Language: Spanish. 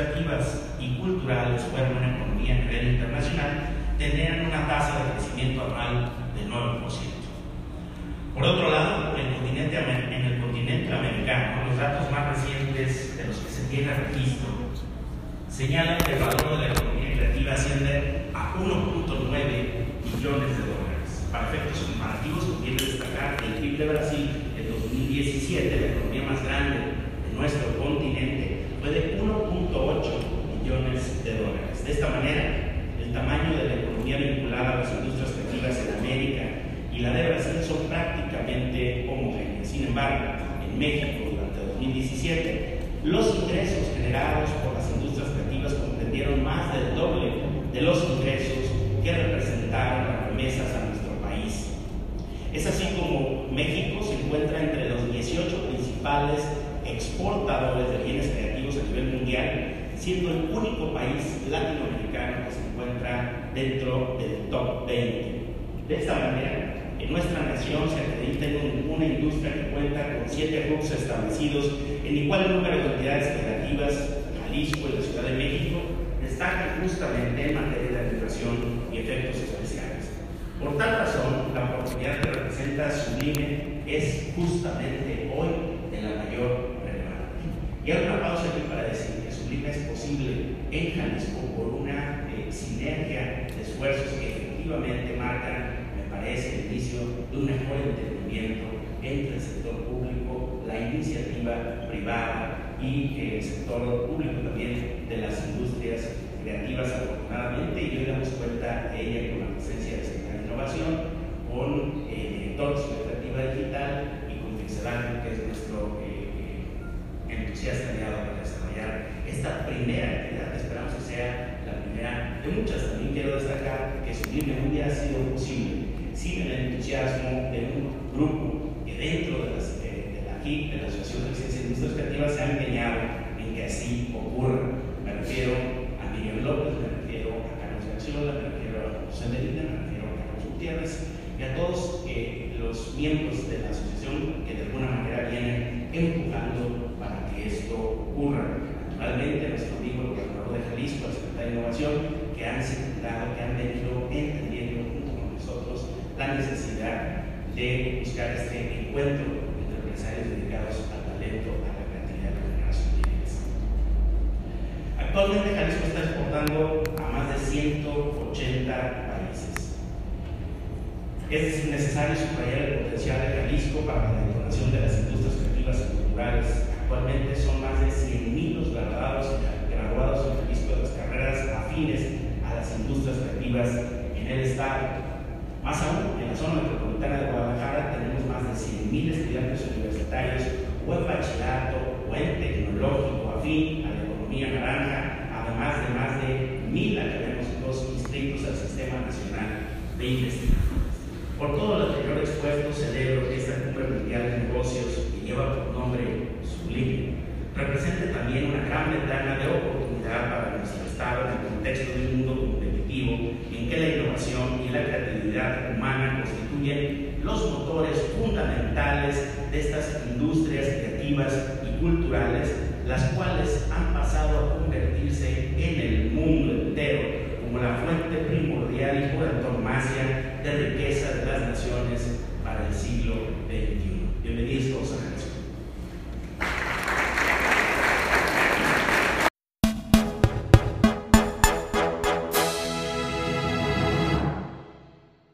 creativas y culturales fueran una economía a nivel internacional, tendrían una tasa de crecimiento anual del 9%. Por otro lado, en el continente, en el continente americano, los datos más recientes de los que se tiene registro señalan que el valor de la economía creativa asciende a 1.9 billones de dólares. Para efectos comparativos, conviene destacar que el PIB de Brasil en 2017, la economía más grande de nuestro continente, fue de 1.8 billones de dólares. De esta manera, el tamaño de la economía vinculada a las industrias creativas en América y la de Brasil son prácticamente homogéneas. Sin embargo, en México durante 2017, los ingresos generados por las industrias creativas comprendieron más del doble de los ingresos que representaron las remesas a nuestro país. Es así como México se encuentra entre los 18 principales exportadores de bienes creativos a nivel mundial, siendo el único país latinoamericano que se encuentra dentro del top 20. De esta manera, en nuestra nación se acredita en una industria que cuenta con siete hubs establecidos en igual número de unidades creativas, Jalisco y la Ciudad de México, destacan justamente en materia de educación y efectos especiales. Por tal razón, la oportunidad que representa Sublime es justamente hoy de la mayor. Y hay una pausa aquí para decir que Sublime es posible en Jalisco por una eh, sinergia de esfuerzos que efectivamente marcan es el inicio de un mejor entendimiento entre el sector público, la iniciativa privada y el sector público también de las industrias creativas afortunadamente. Y hoy damos cuenta de ella con la presencia de Secretaría de Innovación, con eh, director de Creativa Digital y con Pixelán, que es nuestro eh, entusiasta aliado para desarrollar esta primera actividad. Esperamos que sea la primera de muchas. También quiero destacar que Sublime un día ha sido posible sin el entusiasmo de un grupo que dentro de, de la HIP, de la Asociación de Ciencias Industrias Creativas, se ha empeñado en que así ocurra. Me refiero a Miguel López, me refiero a Carlos Garciola, me refiero a José Medina, me refiero a Carlos Gutiérrez y a todos los miembros de la asociación que de alguna manera vienen empujando para que esto ocurra. Naturalmente, nuestro amigo el gobernador de Jalisco, el secretario de Innovación, que han secundado, que han venido entendiendo la necesidad de buscar este encuentro entre empresarios dedicados al talento, a la creatividad generación de ideas. Actualmente Jalisco está exportando a más de 180 países. Es necesario subrayar el potencial de Jalisco para la detonación de las industrias creativas y culturales. Actualmente son más de 100.000 los graduados, en Jalisco de las carreras afines a las industrias creativas en el Estado más aún, en la zona metropolitana de Guadalajara tenemos más de 100.000 estudiantes universitarios o en bachillerato o en tecnológico afín a la economía naranja, además de más de 1.000 académicos inscritos al Sistema Nacional de Investigación. Por todo lo anterior expuesto, celebro que esta cumbre mundial de negocios que lleva por nombre Sublime represente también una gran ventana de oportunidad para nuestro Estado en el contexto de un mundo competitivo en que la innovación y la creatividad humana constituyen los motores fundamentales de estas industrias creativas y culturales, las cuales han pasado a convertirse en el mundo entero como la fuente primordial y por antonomasia de riqueza de las naciones para el siglo XXI.